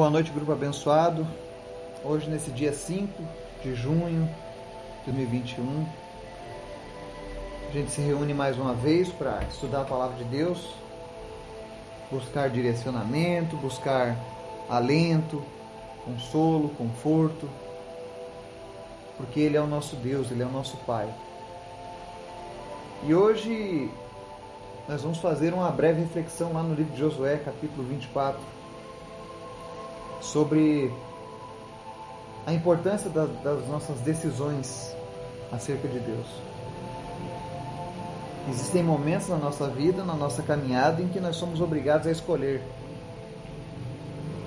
Boa noite, grupo abençoado. Hoje, nesse dia 5 de junho de 2021, a gente se reúne mais uma vez para estudar a palavra de Deus, buscar direcionamento, buscar alento, consolo, conforto, porque Ele é o nosso Deus, Ele é o nosso Pai. E hoje nós vamos fazer uma breve reflexão lá no livro de Josué, capítulo 24 sobre a importância das, das nossas decisões acerca de Deus. Existem momentos na nossa vida, na nossa caminhada, em que nós somos obrigados a escolher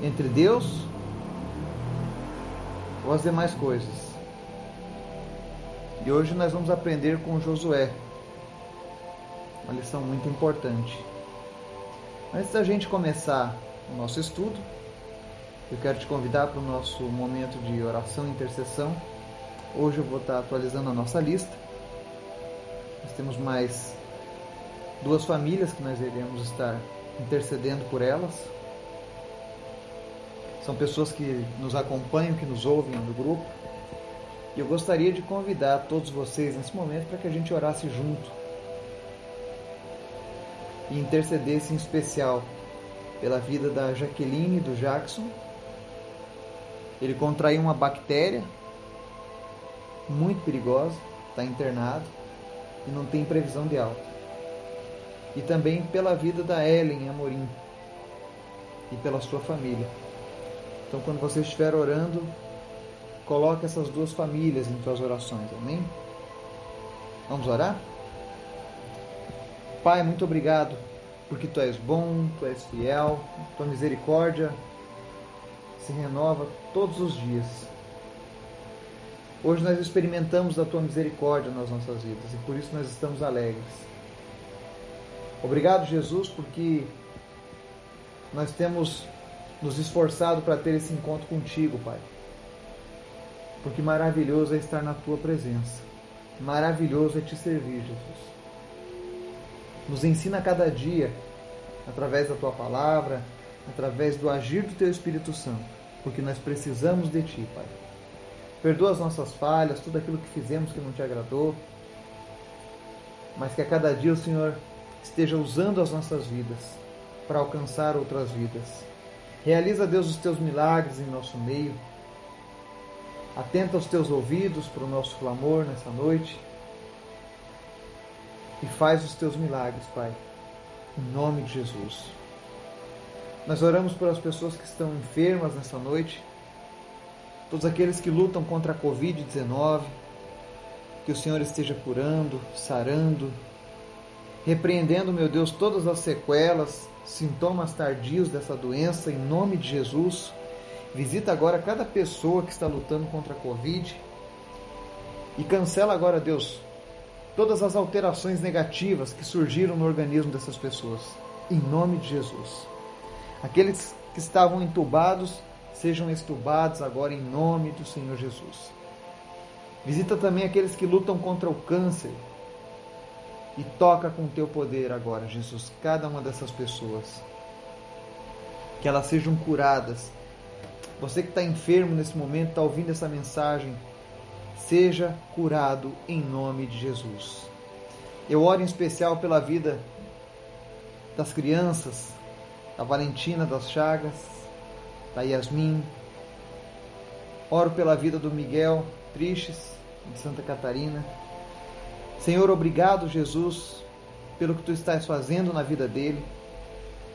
entre Deus ou as demais coisas. E hoje nós vamos aprender com Josué, uma lição muito importante. Antes da gente começar o nosso estudo, eu quero te convidar para o nosso momento de oração e intercessão. Hoje eu vou estar atualizando a nossa lista. Nós temos mais duas famílias que nós iremos estar intercedendo por elas. São pessoas que nos acompanham, que nos ouvem no grupo. E eu gostaria de convidar todos vocês nesse momento para que a gente orasse junto e intercedesse em especial pela vida da Jaqueline e do Jackson ele contraiu uma bactéria muito perigosa, está internado e não tem previsão de alta. E também pela vida da Ellen Amorim e pela sua família. Então, quando você estiver orando, coloque essas duas famílias em suas orações, amém? Vamos orar? Pai, muito obrigado, porque tu és bom, tu és fiel, tua misericórdia se renova todos os dias. Hoje nós experimentamos a tua misericórdia nas nossas vidas e por isso nós estamos alegres. Obrigado, Jesus, porque nós temos nos esforçado para ter esse encontro contigo, Pai. Porque maravilhoso é estar na tua presença. Maravilhoso é te servir, Jesus. Nos ensina cada dia, através da tua palavra, através do agir do Teu Espírito Santo, porque nós precisamos de Ti, Pai. Perdoa as nossas falhas, tudo aquilo que fizemos que não te agradou, mas que a cada dia o Senhor esteja usando as nossas vidas para alcançar outras vidas. Realiza, Deus, os teus milagres em nosso meio. Atenta os teus ouvidos para o nosso clamor nessa noite. E faz os teus milagres, Pai. Em nome de Jesus. Nós oramos por as pessoas que estão enfermas nessa noite, todos aqueles que lutam contra a Covid-19, que o Senhor esteja curando, sarando, repreendendo, meu Deus, todas as sequelas, sintomas tardios dessa doença, em nome de Jesus. Visita agora cada pessoa que está lutando contra a Covid e cancela agora, Deus, todas as alterações negativas que surgiram no organismo dessas pessoas, em nome de Jesus. Aqueles que estavam entubados sejam estubados agora em nome do Senhor Jesus. Visita também aqueles que lutam contra o câncer e toca com teu poder agora, Jesus, cada uma dessas pessoas. Que elas sejam curadas. Você que está enfermo nesse momento, está ouvindo essa mensagem, seja curado em nome de Jesus. Eu oro em especial pela vida das crianças da Valentina das Chagas, da Yasmin. Oro pela vida do Miguel Tristes, de Santa Catarina. Senhor, obrigado, Jesus, pelo que tu estás fazendo na vida dele.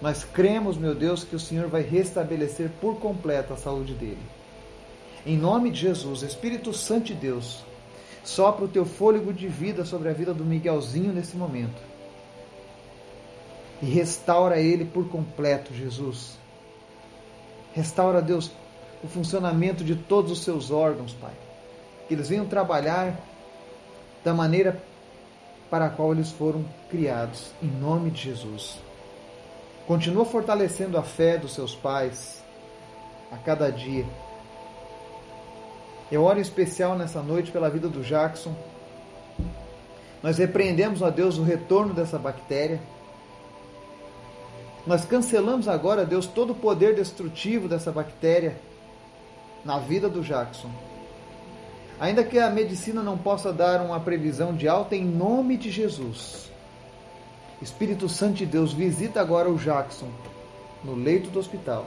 Nós cremos, meu Deus, que o Senhor vai restabelecer por completo a saúde dele. Em nome de Jesus, Espírito Santo de Deus, sopra o teu fôlego de vida sobre a vida do Miguelzinho nesse momento e restaura ele por completo, Jesus. Restaura, Deus, o funcionamento de todos os seus órgãos, Pai. Que eles venham trabalhar da maneira para a qual eles foram criados, em nome de Jesus. Continua fortalecendo a fé dos seus pais a cada dia. Eu oro em especial nessa noite pela vida do Jackson. Nós repreendemos, a Deus, o retorno dessa bactéria Nós cancelamos agora, Deus, todo o poder destrutivo dessa bactéria na vida do Jackson. Ainda que a medicina não possa dar uma previsão de alta, em nome de Jesus. Espírito Santo de Deus, visita agora o Jackson no leito do hospital.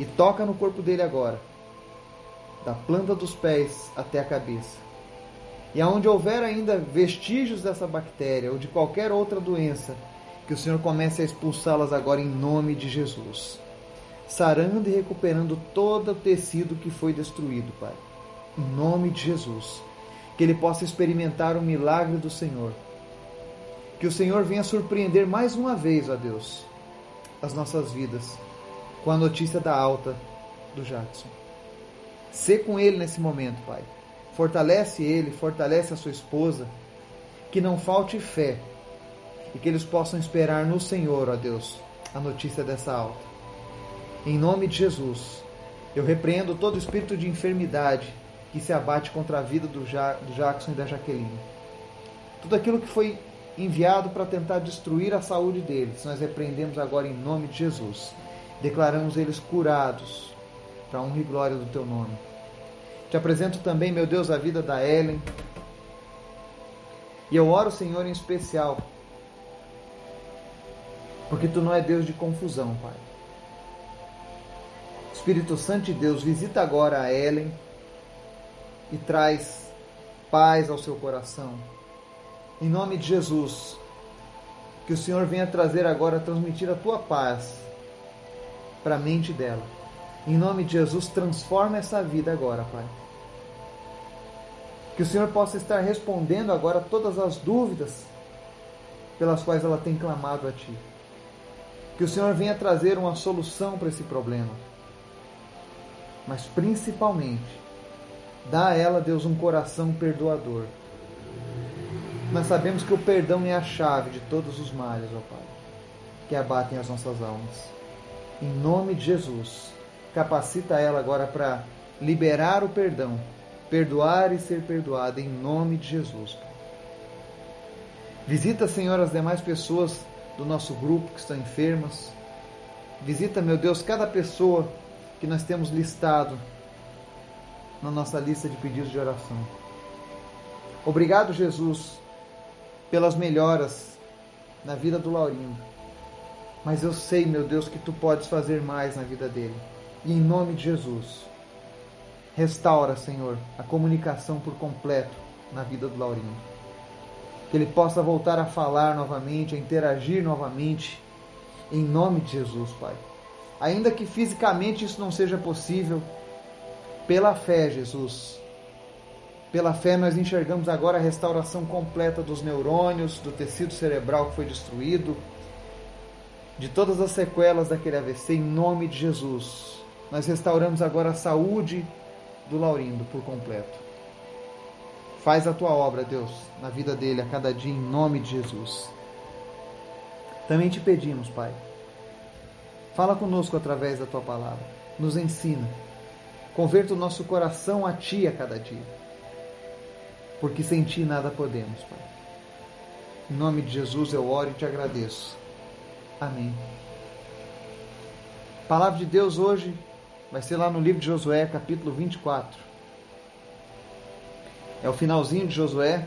E toca no corpo dele agora, da planta dos pés até a cabeça. E aonde houver ainda vestígios dessa bactéria ou de qualquer outra doença, que o Senhor comece a expulsá-las agora em nome de Jesus. Sarando e recuperando todo o tecido que foi destruído, Pai. Em nome de Jesus. Que ele possa experimentar o milagre do Senhor. Que o Senhor venha surpreender mais uma vez, ó Deus, as nossas vidas com a notícia da alta do Jackson. Sê com ele nesse momento, Pai. Fortalece ele, fortalece a sua esposa. Que não falte fé e que eles possam esperar no Senhor, ó Deus, a notícia dessa alta. Em nome de Jesus, eu repreendo todo espírito de enfermidade que se abate contra a vida do, ja do Jackson e da Jaqueline. Tudo aquilo que foi enviado para tentar destruir a saúde deles, nós repreendemos agora em nome de Jesus. Declaramos eles curados, para honra e glória do teu nome. Te apresento também, meu Deus, a vida da Ellen. E eu oro, Senhor, em especial porque tu não é Deus de confusão, Pai. Espírito Santo de Deus, visita agora a Ellen e traz paz ao seu coração. Em nome de Jesus, que o Senhor venha trazer agora, transmitir a tua paz para a mente dela. Em nome de Jesus, transforma essa vida agora, Pai. Que o Senhor possa estar respondendo agora todas as dúvidas pelas quais ela tem clamado a Ti. Que o Senhor venha trazer uma solução para esse problema. Mas principalmente, dá a ela, Deus, um coração perdoador. Nós sabemos que o perdão é a chave de todos os males, ó Pai, que abatem as nossas almas. Em nome de Jesus, capacita ela agora para liberar o perdão, perdoar e ser perdoada, em nome de Jesus. Pai. Visita, Senhor, as demais pessoas do nosso grupo que estão enfermas. Visita, meu Deus, cada pessoa que nós temos listado na nossa lista de pedidos de oração. Obrigado, Jesus, pelas melhoras na vida do Laurindo. Mas eu sei, meu Deus, que tu podes fazer mais na vida dele. E em nome de Jesus, restaura, Senhor, a comunicação por completo na vida do Laurindo que ele possa voltar a falar novamente, a interagir novamente, em nome de Jesus, Pai. Ainda que fisicamente isso não seja possível, pela fé, Jesus, pela fé nós enxergamos agora a restauração completa dos neurônios, do tecido cerebral que foi destruído, de todas as sequelas daquele AVC, em nome de Jesus. Nós restauramos agora a saúde do Laurindo por completo. Faz a tua obra, Deus, na vida dele a cada dia, em nome de Jesus. Também te pedimos, Pai, fala conosco através da tua palavra, nos ensina, converta o nosso coração a ti a cada dia, porque sem ti nada podemos, Pai. Em nome de Jesus eu oro e te agradeço. Amém. A palavra de Deus hoje vai ser lá no livro de Josué, capítulo 24. É o finalzinho de Josué.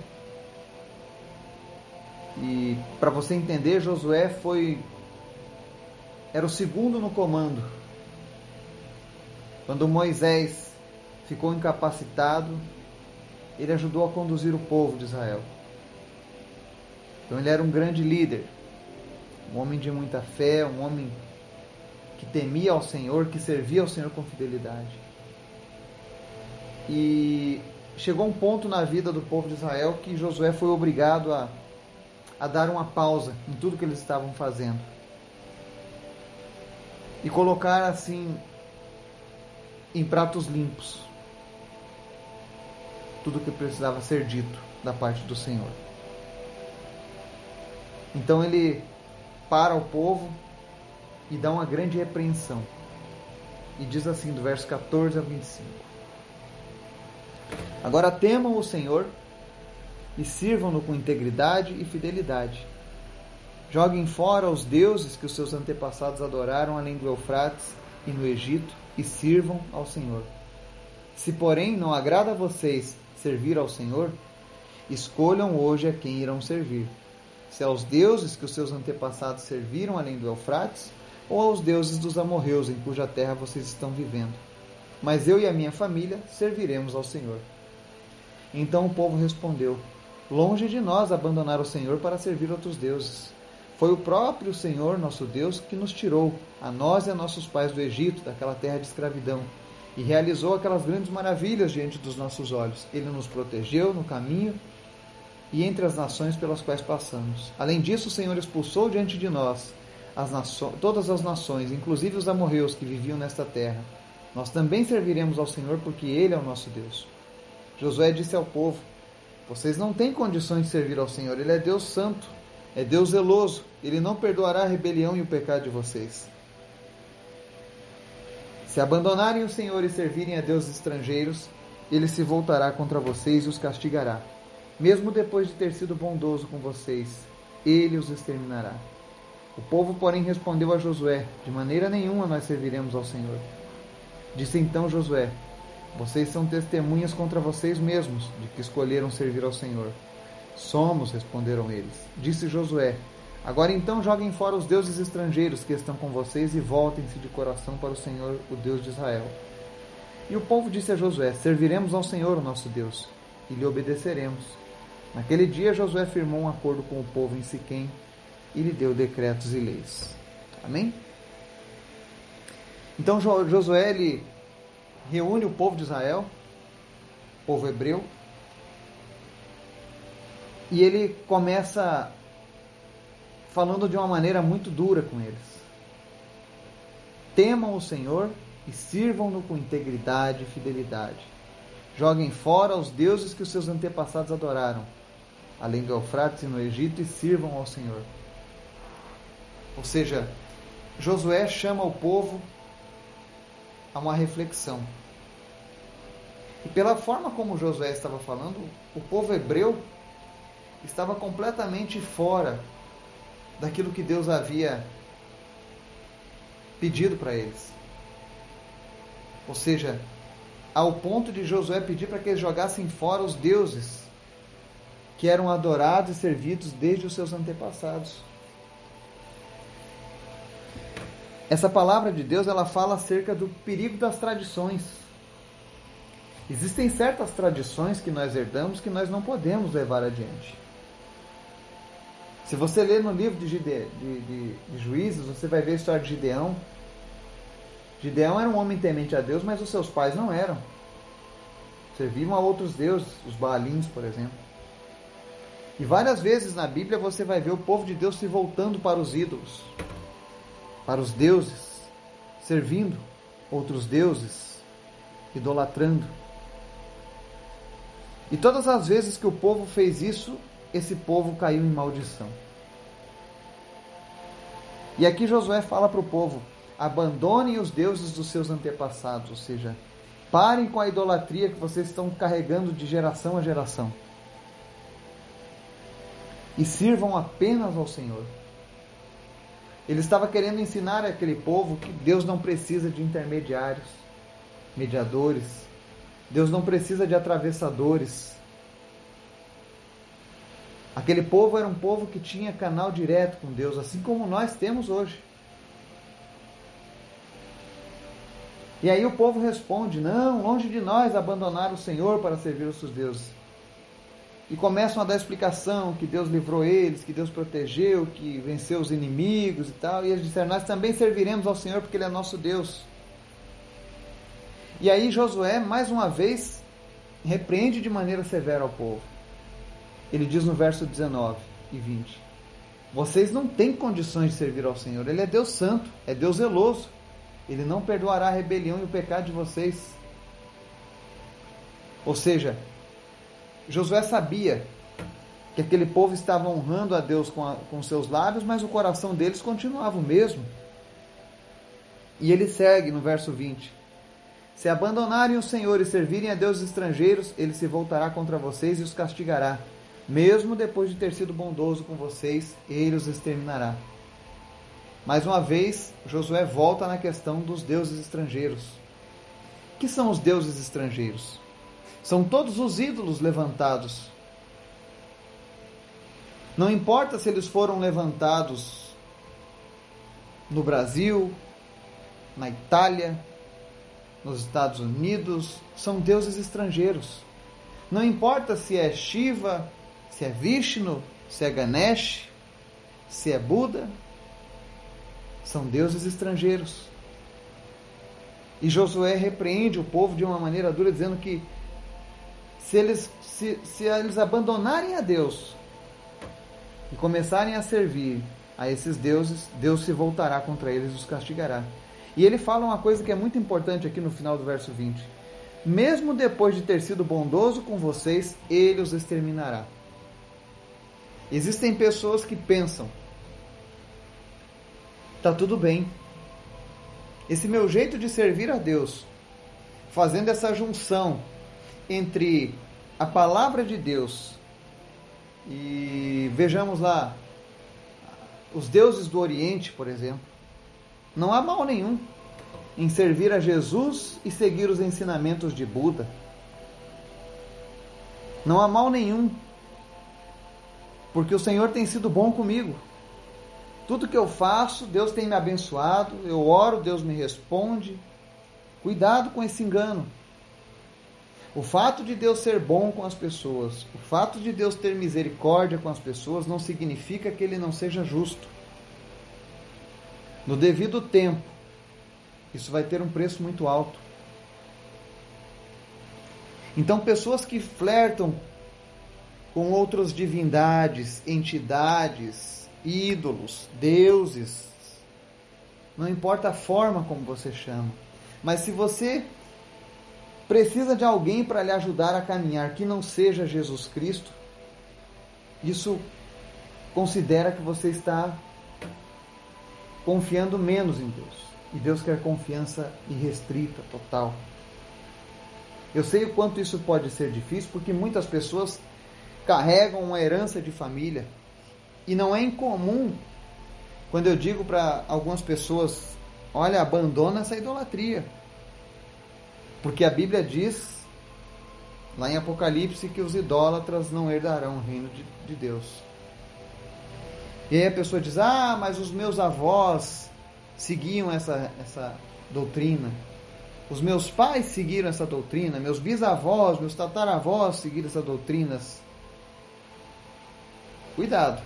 E para você entender, Josué foi era o segundo no comando. Quando Moisés ficou incapacitado, ele ajudou a conduzir o povo de Israel. Então ele era um grande líder, um homem de muita fé, um homem que temia ao Senhor, que servia ao Senhor com fidelidade. E chegou um ponto na vida do povo de Israel que Josué foi obrigado a, a dar uma pausa em tudo que eles estavam fazendo e colocar assim em pratos limpos tudo que precisava ser dito da parte do Senhor. Então ele para o povo e dá uma grande repreensão. E diz assim, do verso 14 a 25: Agora temam o Senhor e sirvam-no com integridade e fidelidade. Joguem fora os deuses que os seus antepassados adoraram além do Eufrates e no Egito e sirvam ao Senhor. Se, porém, não agrada a vocês servir ao Senhor, escolham hoje a quem irão servir. Se aos deuses que os seus antepassados serviram além do Eufrates, ou aos deuses dos amorreus em cuja terra vocês estão vivendo. Mas eu e a minha família serviremos ao Senhor. Então o povo respondeu: Longe de nós abandonar o Senhor para servir outros deuses. Foi o próprio Senhor, nosso Deus, que nos tirou, a nós e a nossos pais do Egito, daquela terra de escravidão, e realizou aquelas grandes maravilhas diante dos nossos olhos. Ele nos protegeu no caminho e entre as nações pelas quais passamos. Além disso, o Senhor expulsou diante de nós as todas as nações, inclusive os amorreus que viviam nesta terra. Nós também serviremos ao Senhor porque Ele é o nosso Deus. Josué disse ao povo: Vocês não têm condições de servir ao Senhor, Ele é Deus santo, é Deus zeloso, Ele não perdoará a rebelião e o pecado de vocês. Se abandonarem o Senhor e servirem a deuses estrangeiros, ele se voltará contra vocês e os castigará. Mesmo depois de ter sido bondoso com vocês, ele os exterminará. O povo, porém, respondeu a Josué: De maneira nenhuma nós serviremos ao Senhor. Disse então Josué: Vocês são testemunhas contra vocês mesmos de que escolheram servir ao Senhor. Somos, responderam eles. Disse Josué: Agora então joguem fora os deuses estrangeiros que estão com vocês e voltem-se de coração para o Senhor, o Deus de Israel. E o povo disse a Josué: Serviremos ao Senhor, o nosso Deus, e lhe obedeceremos. Naquele dia Josué firmou um acordo com o povo em Siquém e lhe deu decretos e leis. Amém? Então Josué ele reúne o povo de Israel, povo hebreu, e ele começa falando de uma maneira muito dura com eles. Temam o Senhor e sirvam-no com integridade e fidelidade. Joguem fora os deuses que os seus antepassados adoraram, além do Eufrates e no Egito, e sirvam ao Senhor. Ou seja, Josué chama o povo a uma reflexão. E pela forma como Josué estava falando, o povo hebreu estava completamente fora daquilo que Deus havia pedido para eles. Ou seja, ao ponto de Josué pedir para que eles jogassem fora os deuses que eram adorados e servidos desde os seus antepassados. Essa palavra de Deus, ela fala acerca do perigo das tradições. Existem certas tradições que nós herdamos que nós não podemos levar adiante. Se você ler no livro de, Gide, de, de, de Juízes, você vai ver a história de Gideão. Gideão era um homem temente a Deus, mas os seus pais não eram. Serviam a outros deuses, os Baalins, por exemplo. E várias vezes na Bíblia você vai ver o povo de Deus se voltando para os ídolos para os deuses, servindo outros deuses, idolatrando. E todas as vezes que o povo fez isso, esse povo caiu em maldição. E aqui Josué fala para o povo: abandonem os deuses dos seus antepassados, ou seja, parem com a idolatria que vocês estão carregando de geração a geração. E sirvam apenas ao Senhor. Ele estava querendo ensinar aquele povo que Deus não precisa de intermediários, mediadores. Deus não precisa de atravessadores. Aquele povo era um povo que tinha canal direto com Deus, assim como nós temos hoje. E aí o povo responde: Não, longe de nós abandonar o Senhor para servir os seus deuses e começam a dar explicação que Deus livrou eles, que Deus protegeu, que venceu os inimigos e tal. E eles disseram: Nós também serviremos ao Senhor porque Ele é nosso Deus. E aí Josué, mais uma vez, repreende de maneira severa ao povo. Ele diz no verso 19 e 20: Vocês não têm condições de servir ao Senhor. Ele é Deus santo, é Deus zeloso. Ele não perdoará a rebelião e o pecado de vocês. Ou seja, Josué sabia que aquele povo estava honrando a Deus com, a, com seus lábios, mas o coração deles continuava o mesmo. E ele segue no verso 20: Se abandonarem o Senhor e servirem a deuses estrangeiros, ele se voltará contra vocês e os castigará. Mesmo depois de ter sido bondoso com vocês, ele os exterminará. Mais uma vez, Josué volta na questão dos deuses estrangeiros. Que são os deuses estrangeiros? São todos os ídolos levantados. Não importa se eles foram levantados no Brasil, na Itália, nos Estados Unidos, são deuses estrangeiros. Não importa se é Shiva, se é Vishnu, se é Ganesh, se é Buda, são deuses estrangeiros. E Josué repreende o povo de uma maneira dura, dizendo que se eles, se, se eles abandonarem a Deus e começarem a servir a esses deuses, Deus se voltará contra eles e os castigará. E ele fala uma coisa que é muito importante aqui no final do verso 20: Mesmo depois de ter sido bondoso com vocês, ele os exterminará. Existem pessoas que pensam: tá tudo bem. Esse meu jeito de servir a Deus, fazendo essa junção entre a palavra de Deus e vejamos lá os deuses do Oriente, por exemplo, não há mal nenhum em servir a Jesus e seguir os ensinamentos de Buda. Não há mal nenhum, porque o Senhor tem sido bom comigo. Tudo que eu faço, Deus tem me abençoado. Eu oro, Deus me responde. Cuidado com esse engano. O fato de Deus ser bom com as pessoas, o fato de Deus ter misericórdia com as pessoas, não significa que ele não seja justo. No devido tempo, isso vai ter um preço muito alto. Então, pessoas que flertam com outras divindades, entidades, ídolos, deuses, não importa a forma como você chama, mas se você precisa de alguém para lhe ajudar a caminhar que não seja Jesus Cristo, isso considera que você está confiando menos em Deus. E Deus quer confiança irrestrita, total. Eu sei o quanto isso pode ser difícil, porque muitas pessoas carregam uma herança de família. E não é incomum quando eu digo para algumas pessoas: olha, abandona essa idolatria. Porque a Bíblia diz, lá em Apocalipse, que os idólatras não herdarão o reino de, de Deus. E aí a pessoa diz: Ah, mas os meus avós seguiam essa, essa doutrina. Os meus pais seguiram essa doutrina. Meus bisavós, meus tataravós seguiram essa doutrina. Cuidado.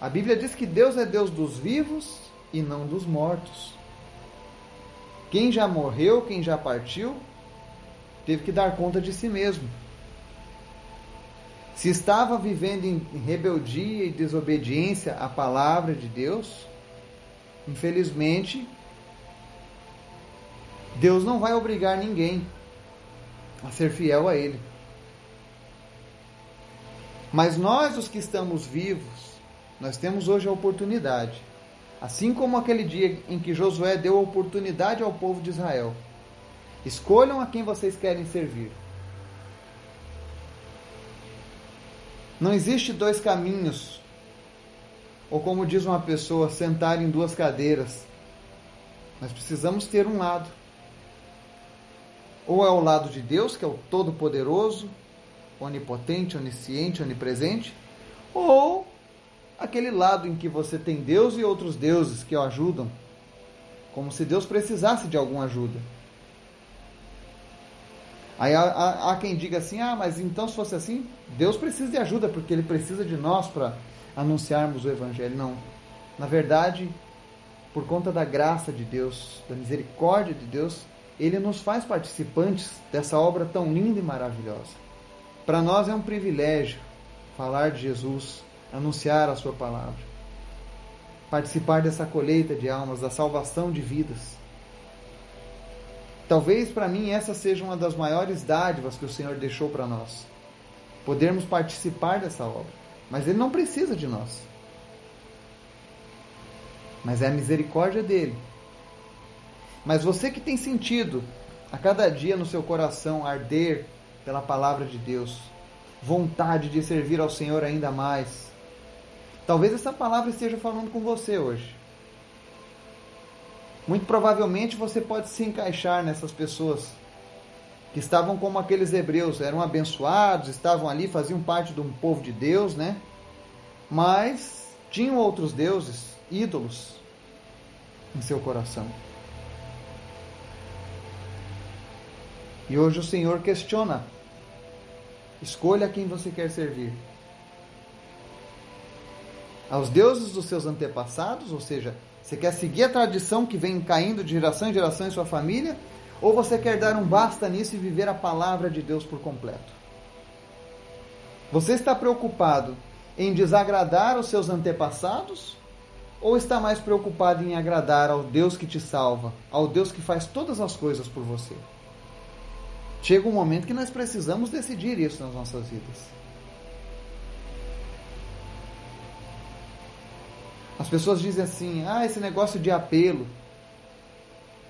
A Bíblia diz que Deus é Deus dos vivos e não dos mortos. Quem já morreu, quem já partiu, teve que dar conta de si mesmo. Se estava vivendo em rebeldia e desobediência à palavra de Deus, infelizmente, Deus não vai obrigar ninguém a ser fiel a Ele. Mas nós, os que estamos vivos, nós temos hoje a oportunidade Assim como aquele dia em que Josué deu oportunidade ao povo de Israel. Escolham a quem vocês querem servir. Não existe dois caminhos, ou como diz uma pessoa, sentar em duas cadeiras. Nós precisamos ter um lado. Ou é o lado de Deus, que é o Todo-Poderoso, onipotente, onisciente, onipresente, ou aquele lado em que você tem Deus e outros deuses que o ajudam, como se Deus precisasse de alguma ajuda. Aí há, há, quem diga assim: ah, mas então se fosse assim, Deus precisa de ajuda, porque Ele precisa de nós para anunciarmos o Evangelho. Não. Na verdade, por conta da graça de Deus, da misericórdia de Deus, Ele nos faz participantes dessa obra tão linda e maravilhosa. Para nós é um privilégio falar de Jesus, anunciar a Sua palavra, participar dessa colheita de almas, da salvação de vidas. Talvez para mim essa seja uma das maiores dádivas que o Senhor deixou para nós. Podermos participar dessa obra. Mas Ele não precisa de nós. Mas é a misericórdia dele. Mas você que tem sentido a cada dia no seu coração arder pela palavra de Deus, vontade de servir ao Senhor ainda mais. Talvez essa palavra esteja falando com você hoje. Muito provavelmente você pode se encaixar nessas pessoas que estavam como aqueles hebreus, eram abençoados, estavam ali, faziam parte de um povo de Deus, né? Mas tinham outros deuses, ídolos, em seu coração. E hoje o Senhor questiona: escolha quem você quer servir. Aos deuses dos seus antepassados, ou seja, você quer seguir a tradição que vem caindo de geração em geração em sua família? Ou você quer dar um basta nisso e viver a palavra de Deus por completo? Você está preocupado em desagradar os seus antepassados? Ou está mais preocupado em agradar ao Deus que te salva, ao Deus que faz todas as coisas por você? Chega um momento que nós precisamos decidir isso nas nossas vidas. As pessoas dizem assim: ah, esse negócio de apelo.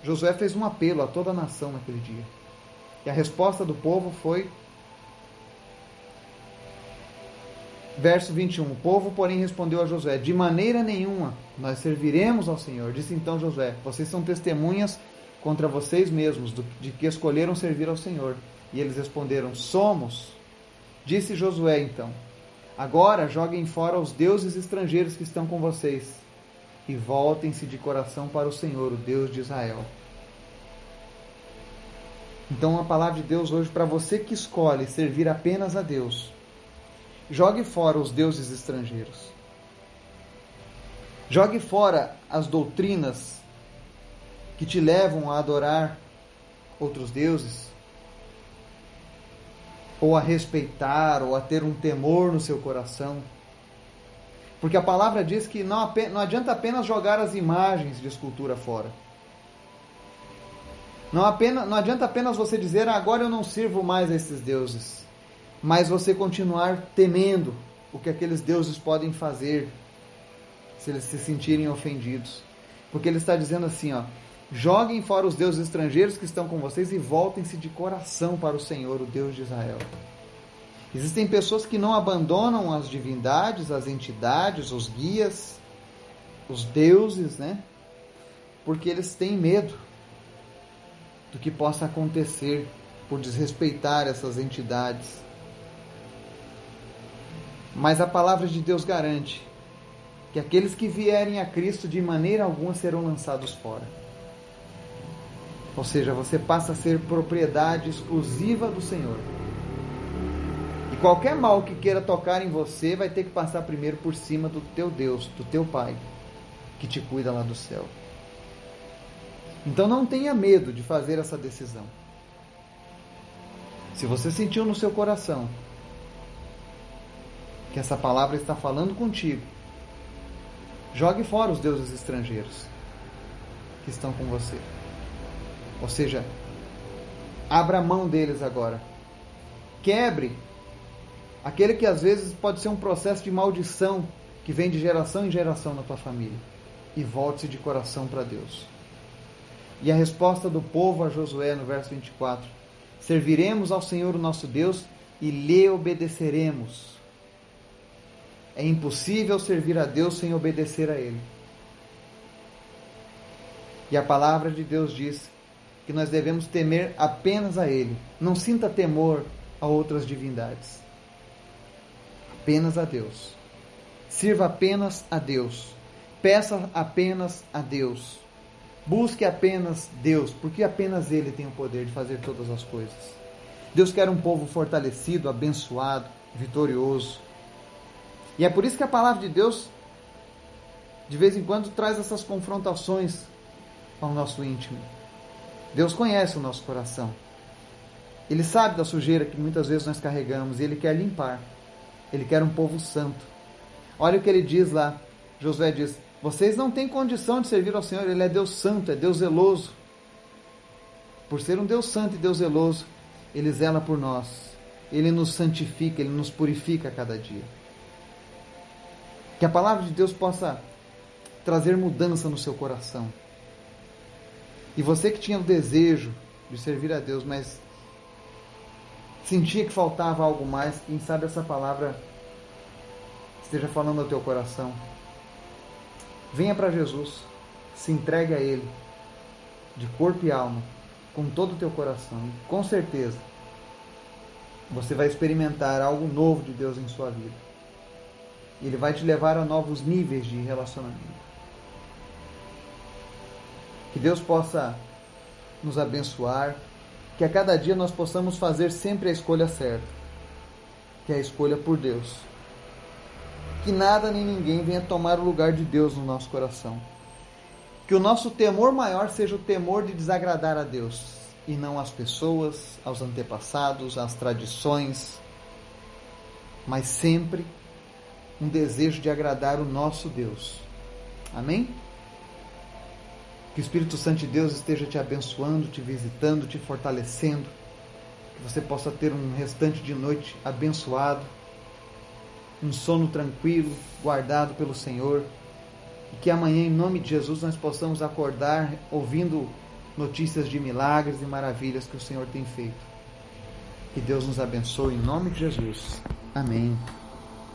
Josué fez um apelo a toda a nação naquele dia. E a resposta do povo foi. Verso 21. O povo, porém, respondeu a Josué: De maneira nenhuma nós serviremos ao Senhor. Disse então Josué: Vocês são testemunhas contra vocês mesmos de que escolheram servir ao Senhor. E eles responderam: Somos. Disse Josué então: Agora joguem fora os deuses estrangeiros que estão com vocês e voltem-se de coração para o Senhor, o Deus de Israel. Então, a palavra de Deus hoje para você que escolhe servir apenas a Deus. Jogue fora os deuses estrangeiros. Jogue fora as doutrinas que te levam a adorar outros deuses, ou a respeitar, ou a ter um temor no seu coração. Porque a palavra diz que não, não adianta apenas jogar as imagens de escultura fora. Não, apenas, não adianta apenas você dizer, agora eu não sirvo mais a esses deuses. Mas você continuar temendo o que aqueles deuses podem fazer se eles se sentirem ofendidos. Porque ele está dizendo assim, ó, joguem fora os deuses estrangeiros que estão com vocês e voltem-se de coração para o Senhor, o Deus de Israel. Existem pessoas que não abandonam as divindades, as entidades, os guias, os deuses, né? Porque eles têm medo do que possa acontecer por desrespeitar essas entidades. Mas a palavra de Deus garante que aqueles que vierem a Cristo de maneira alguma serão lançados fora. Ou seja, você passa a ser propriedade exclusiva do Senhor. E qualquer mal que queira tocar em você vai ter que passar primeiro por cima do teu Deus, do teu Pai, que te cuida lá do céu. Então não tenha medo de fazer essa decisão. Se você sentiu no seu coração que essa palavra está falando contigo, jogue fora os deuses estrangeiros que estão com você. Ou seja, abra mão deles agora. Quebre Aquele que às vezes pode ser um processo de maldição que vem de geração em geração na tua família. E volte-se de coração para Deus. E a resposta do povo a Josué no verso 24: Serviremos ao Senhor o nosso Deus e lhe obedeceremos. É impossível servir a Deus sem obedecer a Ele. E a palavra de Deus diz que nós devemos temer apenas a Ele. Não sinta temor a outras divindades apenas a Deus. Sirva apenas a Deus. Peça apenas a Deus. Busque apenas Deus, porque apenas Ele tem o poder de fazer todas as coisas. Deus quer um povo fortalecido, abençoado, vitorioso. E é por isso que a palavra de Deus, de vez em quando, traz essas confrontações ao nosso íntimo. Deus conhece o nosso coração. Ele sabe da sujeira que muitas vezes nós carregamos e Ele quer limpar. Ele quer um povo santo. Olha o que ele diz lá. Josué diz: Vocês não têm condição de servir ao Senhor, Ele é Deus santo, é Deus zeloso. Por ser um Deus santo e Deus zeloso, Ele zela por nós. Ele nos santifica, Ele nos purifica a cada dia. Que a palavra de Deus possa trazer mudança no seu coração. E você que tinha o desejo de servir a Deus, mas sentia que faltava algo mais, quem sabe essa palavra esteja falando ao teu coração. Venha para Jesus, se entregue a Ele, de corpo e alma, com todo o teu coração. E com certeza, você vai experimentar algo novo de Deus em sua vida. Ele vai te levar a novos níveis de relacionamento. Que Deus possa nos abençoar, que a cada dia nós possamos fazer sempre a escolha certa, que é a escolha por Deus. Que nada nem ninguém venha tomar o lugar de Deus no nosso coração. Que o nosso temor maior seja o temor de desagradar a Deus e não às pessoas, aos antepassados, às tradições, mas sempre um desejo de agradar o nosso Deus. Amém? Que o Espírito Santo de Deus esteja te abençoando, te visitando, te fortalecendo. Que você possa ter um restante de noite abençoado, um sono tranquilo, guardado pelo Senhor. E que amanhã, em nome de Jesus, nós possamos acordar ouvindo notícias de milagres e maravilhas que o Senhor tem feito. Que Deus nos abençoe em nome de Jesus. Amém.